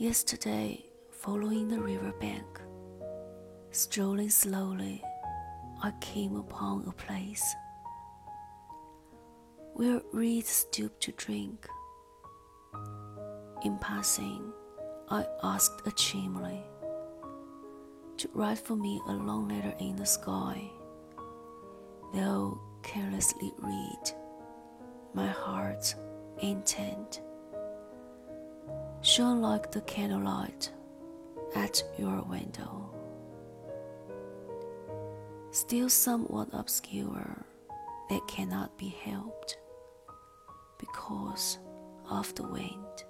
Yesterday, following the river bank, strolling slowly, I came upon a place where reeds stoop to drink. In passing, I asked a chimney to write for me a long letter in the sky. They'll carelessly read my heart's intent shone like the candlelight at your window. Still somewhat obscure, that cannot be helped because of the wind.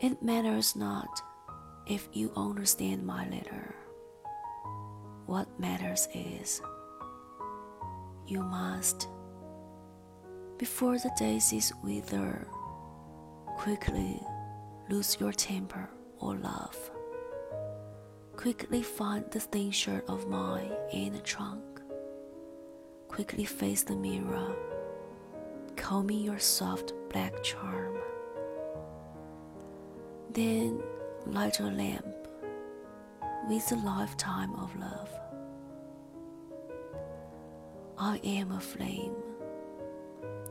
It matters not if you understand my letter. What matters is you must, before the daisies wither, quickly lose your temper or love. Quickly find the thin shirt of mine in the trunk. Quickly face the mirror, combing your soft black charm. Then light a lamp with a lifetime of love. I am a flame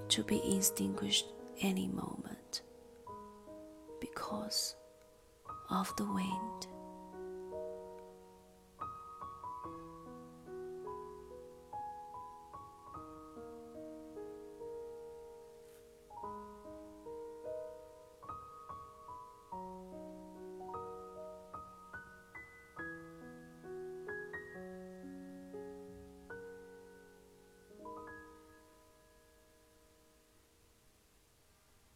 to be extinguished any moment because of the wind.